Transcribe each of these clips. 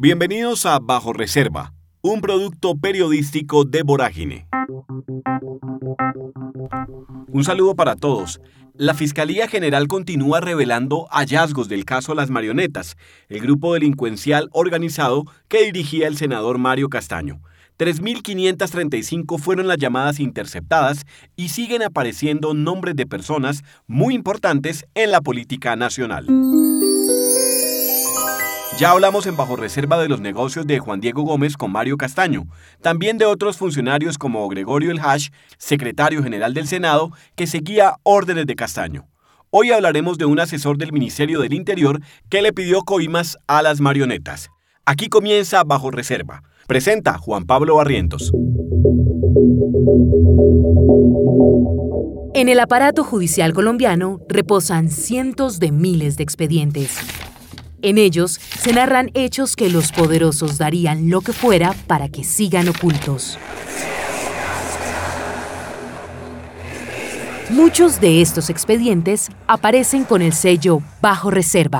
Bienvenidos a Bajo Reserva, un producto periodístico de Vorágine. Un saludo para todos. La Fiscalía General continúa revelando hallazgos del caso Las Marionetas, el grupo delincuencial organizado que dirigía el senador Mario Castaño. 3.535 fueron las llamadas interceptadas y siguen apareciendo nombres de personas muy importantes en la política nacional. Ya hablamos en Bajo Reserva de los negocios de Juan Diego Gómez con Mario Castaño, también de otros funcionarios como Gregorio El Hash, secretario general del Senado, que seguía órdenes de Castaño. Hoy hablaremos de un asesor del Ministerio del Interior que le pidió coimas a las marionetas. Aquí comienza Bajo Reserva. Presenta Juan Pablo Barrientos. En el aparato judicial colombiano reposan cientos de miles de expedientes en ellos se narran hechos que los poderosos darían lo que fuera para que sigan ocultos. Muchos de estos expedientes aparecen con el sello Bajo Reserva.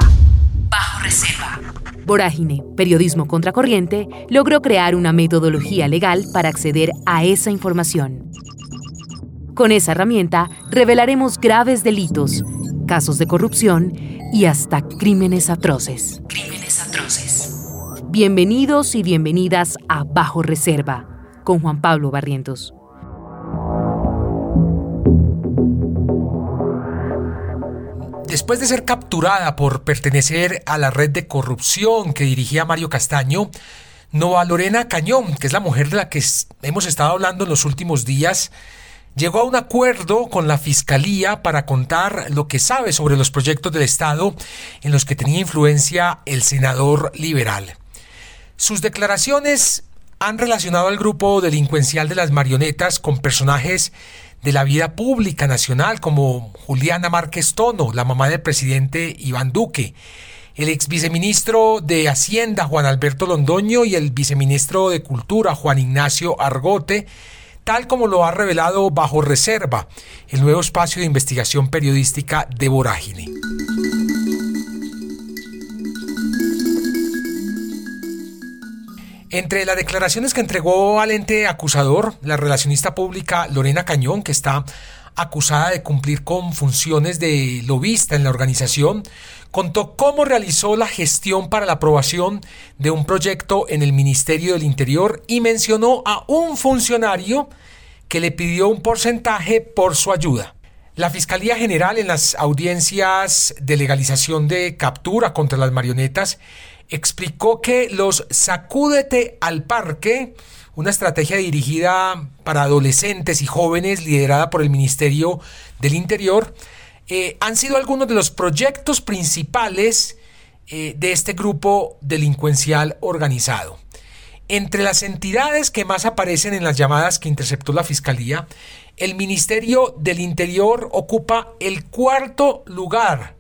Bajo Reserva. Vorágine, Periodismo Contracorriente, logró crear una metodología legal para acceder a esa información. Con esa herramienta revelaremos graves delitos, casos de corrupción y hasta crímenes atroces. Crímenes atroces. Bienvenidos y bienvenidas a Bajo Reserva con Juan Pablo Barrientos. Después de ser capturada por pertenecer a la red de corrupción que dirigía Mario Castaño, Nova Lorena Cañón, que es la mujer de la que hemos estado hablando en los últimos días, llegó a un acuerdo con la Fiscalía para contar lo que sabe sobre los proyectos del Estado en los que tenía influencia el senador liberal. Sus declaraciones han relacionado al grupo delincuencial de las marionetas con personajes de la vida pública nacional como Juliana Márquez Tono, la mamá del presidente Iván Duque, el ex viceministro de Hacienda Juan Alberto Londoño y el viceministro de Cultura Juan Ignacio Argote, tal como lo ha revelado Bajo Reserva, el nuevo espacio de investigación periodística de Vorágine. Entre las declaraciones que entregó al ente acusador, la relacionista pública Lorena Cañón, que está acusada de cumplir con funciones de lobista en la organización, contó cómo realizó la gestión para la aprobación de un proyecto en el Ministerio del Interior y mencionó a un funcionario que le pidió un porcentaje por su ayuda. La Fiscalía General en las audiencias de legalización de captura contra las marionetas explicó que los Sacúdete al Parque una estrategia dirigida para adolescentes y jóvenes liderada por el Ministerio del Interior, eh, han sido algunos de los proyectos principales eh, de este grupo delincuencial organizado. Entre las entidades que más aparecen en las llamadas que interceptó la Fiscalía, el Ministerio del Interior ocupa el cuarto lugar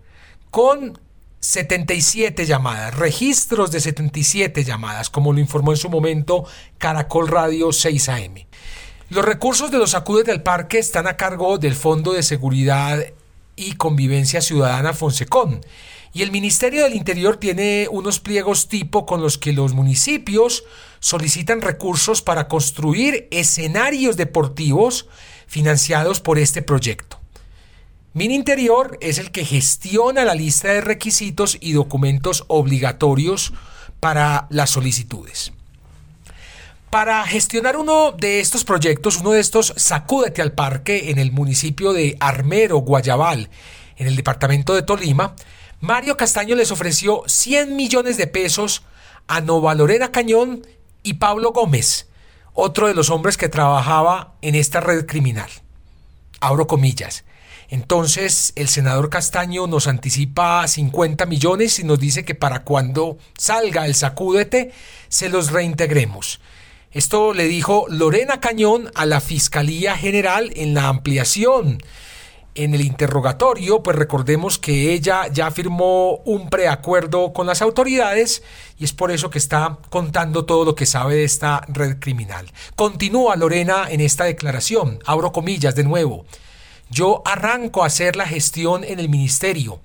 con 77 llamadas, registros de 77 llamadas, como lo informó en su momento Caracol Radio 6 AM. Los recursos de los acudes del parque están a cargo del Fondo de Seguridad y Convivencia Ciudadana Fonsecón. Y el Ministerio del Interior tiene unos pliegos tipo con los que los municipios solicitan recursos para construir escenarios deportivos financiados por este proyecto. Mininterior es el que gestiona la lista de requisitos y documentos obligatorios para las solicitudes. Para gestionar uno de estos proyectos, uno de estos Sacúdete al Parque en el municipio de Armero, Guayabal, en el departamento de Tolima, Mario Castaño les ofreció 100 millones de pesos a Nova Lorena Cañón y Pablo Gómez, otro de los hombres que trabajaba en esta red criminal. Abro comillas. Entonces el senador Castaño nos anticipa 50 millones y nos dice que para cuando salga el sacúdete se los reintegremos. Esto le dijo Lorena Cañón a la Fiscalía General en la ampliación. En el interrogatorio, pues recordemos que ella ya firmó un preacuerdo con las autoridades y es por eso que está contando todo lo que sabe de esta red criminal. Continúa Lorena en esta declaración, abro comillas de nuevo. Yo arranco a hacer la gestión en el ministerio.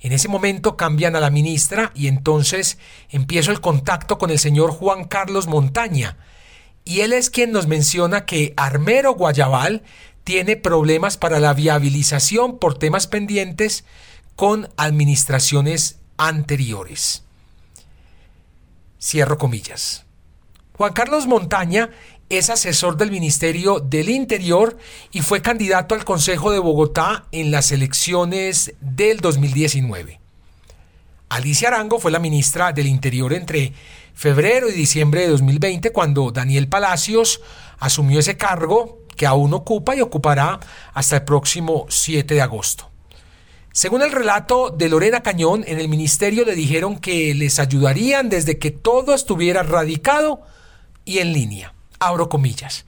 En ese momento cambian a la ministra y entonces empiezo el contacto con el señor Juan Carlos Montaña. Y él es quien nos menciona que Armero Guayabal tiene problemas para la viabilización por temas pendientes con administraciones anteriores. Cierro comillas. Juan Carlos Montaña es asesor del Ministerio del Interior y fue candidato al Consejo de Bogotá en las elecciones del 2019. Alicia Arango fue la ministra del Interior entre febrero y diciembre de 2020 cuando Daniel Palacios asumió ese cargo que aún ocupa y ocupará hasta el próximo 7 de agosto. Según el relato de Lorena Cañón, en el ministerio le dijeron que les ayudarían desde que todo estuviera radicado y en línea. Abro comillas.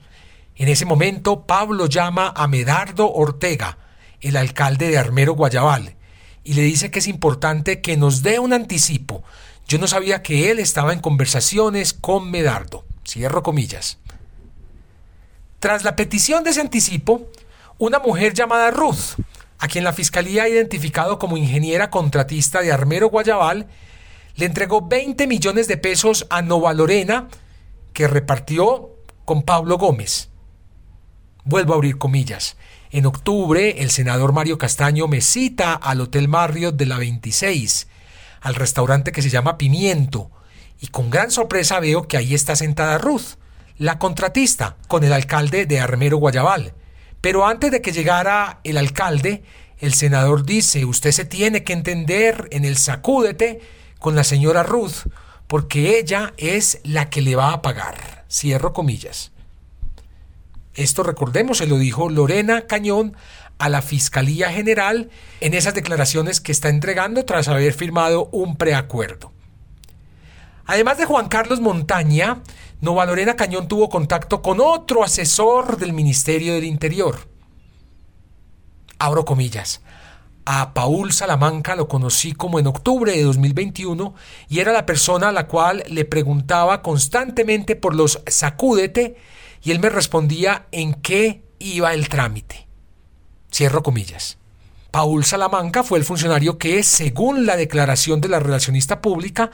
En ese momento, Pablo llama a Medardo Ortega, el alcalde de Armero Guayabal, y le dice que es importante que nos dé un anticipo. Yo no sabía que él estaba en conversaciones con Medardo. Cierro comillas. Tras la petición de ese anticipo, una mujer llamada Ruth, a quien la fiscalía ha identificado como ingeniera contratista de Armero Guayabal, le entregó 20 millones de pesos a Nova Lorena, que repartió con Pablo Gómez. Vuelvo a abrir comillas. En octubre, el senador Mario Castaño me cita al Hotel Marriott de la 26, al restaurante que se llama Pimiento, y con gran sorpresa veo que ahí está sentada Ruth, la contratista, con el alcalde de Armero Guayabal. Pero antes de que llegara el alcalde, el senador dice, usted se tiene que entender en el sacúdete con la señora Ruth, porque ella es la que le va a pagar. Cierro comillas. Esto recordemos, se lo dijo Lorena Cañón a la Fiscalía General en esas declaraciones que está entregando tras haber firmado un preacuerdo. Además de Juan Carlos Montaña, Nova Lorena Cañón tuvo contacto con otro asesor del Ministerio del Interior. Abro comillas. A Paul Salamanca lo conocí como en octubre de 2021 y era la persona a la cual le preguntaba constantemente por los sacúdete y él me respondía en qué iba el trámite. Cierro comillas. Paul Salamanca fue el funcionario que, según la declaración de la relacionista pública,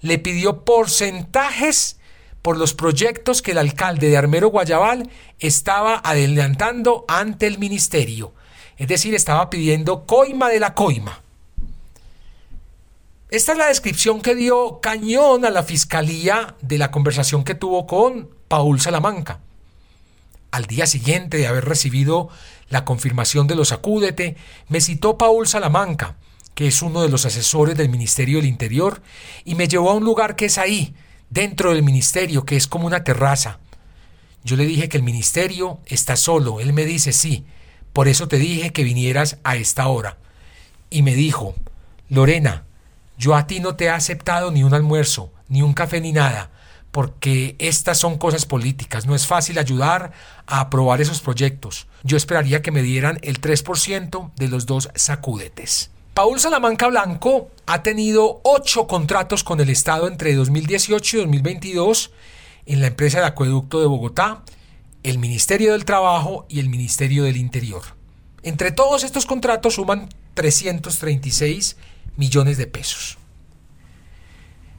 le pidió porcentajes por los proyectos que el alcalde de Armero Guayabal estaba adelantando ante el ministerio es decir, estaba pidiendo coima de la coima. Esta es la descripción que dio Cañón a la fiscalía de la conversación que tuvo con Paul Salamanca. Al día siguiente de haber recibido la confirmación de los acúdete, me citó Paul Salamanca, que es uno de los asesores del Ministerio del Interior, y me llevó a un lugar que es ahí, dentro del ministerio, que es como una terraza. Yo le dije que el ministerio está solo. Él me dice sí, por eso te dije que vinieras a esta hora. Y me dijo, Lorena, yo a ti no te he aceptado ni un almuerzo, ni un café, ni nada, porque estas son cosas políticas. No es fácil ayudar a aprobar esos proyectos. Yo esperaría que me dieran el 3% de los dos sacúdetes. Paul Salamanca Blanco ha tenido ocho contratos con el Estado entre 2018 y 2022 en la empresa de acueducto de Bogotá el Ministerio del Trabajo y el Ministerio del Interior. Entre todos estos contratos suman 336 millones de pesos.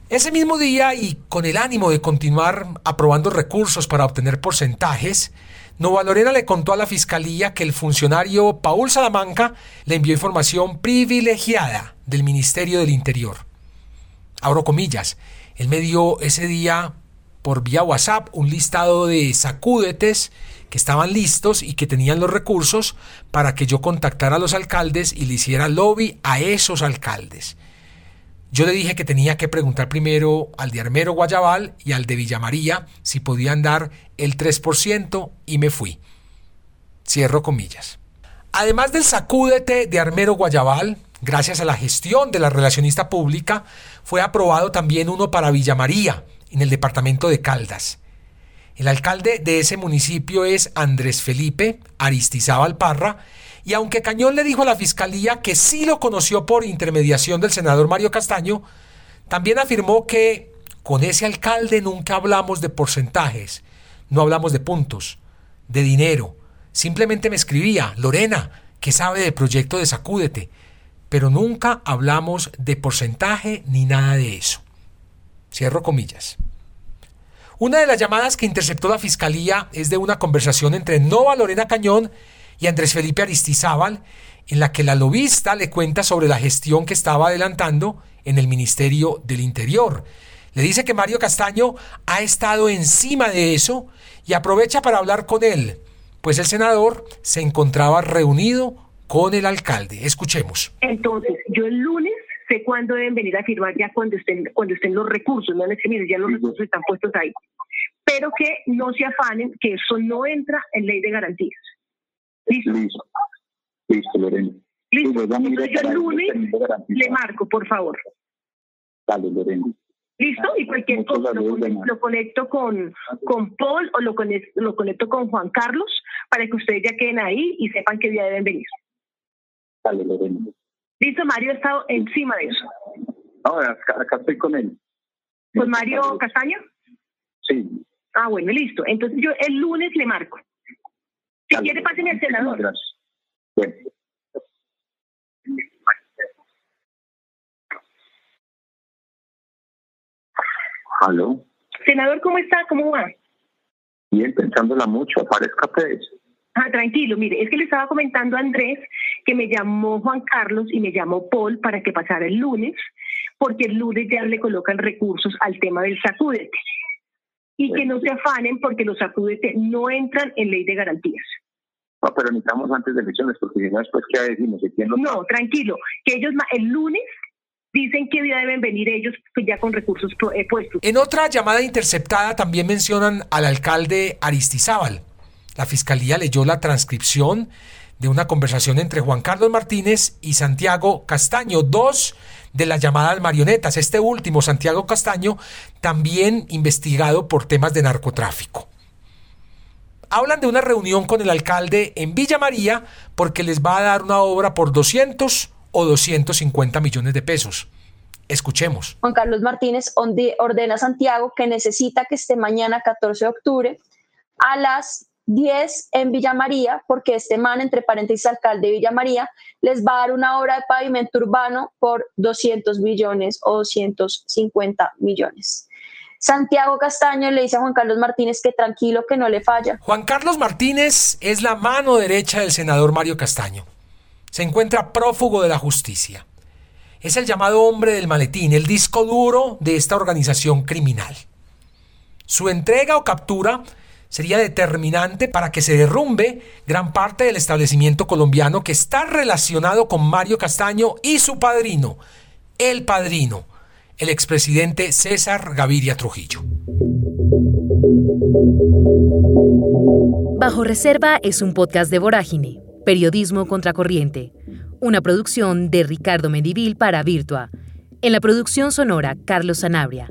Ese mismo día y con el ánimo de continuar aprobando recursos para obtener porcentajes, Nova Lorena le contó a la fiscalía que el funcionario Paul Salamanca le envió información privilegiada del Ministerio del Interior. Abro comillas, él me dio ese día por vía WhatsApp un listado de sacúdetes que estaban listos y que tenían los recursos para que yo contactara a los alcaldes y le hiciera lobby a esos alcaldes. Yo le dije que tenía que preguntar primero al de Armero Guayabal y al de Villa María si podían dar el 3% y me fui. Cierro comillas. Además del sacúdete de Armero Guayabal, gracias a la gestión de la relacionista pública, fue aprobado también uno para Villa María, en el departamento de Caldas. El alcalde de ese municipio es Andrés Felipe Aristizábal Parra, y aunque Cañón le dijo a la fiscalía que sí lo conoció por intermediación del senador Mario Castaño, también afirmó que con ese alcalde nunca hablamos de porcentajes, no hablamos de puntos, de dinero. Simplemente me escribía, Lorena, que sabe del proyecto de Sacúdete? pero nunca hablamos de porcentaje ni nada de eso. Cierro comillas. Una de las llamadas que interceptó la fiscalía es de una conversación entre Nova Lorena Cañón y Andrés Felipe Aristizábal, en la que la lobista le cuenta sobre la gestión que estaba adelantando en el Ministerio del Interior. Le dice que Mario Castaño ha estado encima de eso y aprovecha para hablar con él, pues el senador se encontraba reunido con el alcalde. Escuchemos. Entonces, yo el lunes sé cuándo deben venir a firmar ya cuando estén, cuando estén los recursos, no es que mire, ya los recursos están puestos ahí. Pero que no se afanen, que eso no entra en ley de garantías. ¿Listo? Listo, listo Lorena. Listo. Pues Entonces yo el lunes le marco, por favor. Dale, Lorena. ¿Listo? Y cualquier Muchas cosa lo, lo conecto con, con Paul o lo conecto, lo conecto con Juan Carlos para que ustedes ya queden ahí y sepan qué día deben venir. Dale, Lorena. ¿Listo? Mario ha estado encima de eso. No, acá, acá estoy con él. ¿Con Mario Castaño? Sí. Ah, bueno, listo. Entonces yo el lunes le marco. Si Dale, quiere, pásenme al senador. Gracias. Bueno. Aló. Senador, ¿cómo está? ¿Cómo va? Bien, pensándola mucho, aparezca pues. Ah, tranquilo, mire, es que le estaba comentando a Andrés que me llamó Juan Carlos y me llamó Paul para que pasara el lunes, porque el lunes ya le colocan recursos al tema del sacúdete. Y que no se afanen porque los sacúdete no entran en ley de garantías. No, pero necesitamos antes de elecciones, porque si no después qué decimos, ¿Y quién lo No, tranquilo, que ellos el lunes dicen qué día deben venir ellos pues, ya con recursos eh, puestos. En otra llamada interceptada también mencionan al alcalde Aristizábal. La fiscalía leyó la transcripción de una conversación entre Juan Carlos Martínez y Santiago Castaño, dos de las llamadas marionetas. Este último, Santiago Castaño, también investigado por temas de narcotráfico. Hablan de una reunión con el alcalde en Villa María porque les va a dar una obra por 200 o 250 millones de pesos. Escuchemos. Juan Carlos Martínez ordena a Santiago que necesita que esté mañana 14 de octubre a las 10 en Villa María, porque este man, entre paréntesis, alcalde de Villa María, les va a dar una obra de pavimento urbano por 200 millones o 250 millones. Santiago Castaño le dice a Juan Carlos Martínez que tranquilo, que no le falla. Juan Carlos Martínez es la mano derecha del senador Mario Castaño. Se encuentra prófugo de la justicia. Es el llamado hombre del maletín, el disco duro de esta organización criminal. Su entrega o captura sería determinante para que se derrumbe gran parte del establecimiento colombiano que está relacionado con Mario Castaño y su padrino, el padrino, el expresidente César Gaviria Trujillo. Bajo Reserva es un podcast de Vorágine, Periodismo Contracorriente, una producción de Ricardo Medivil para Virtua. En la producción sonora, Carlos Sanabria.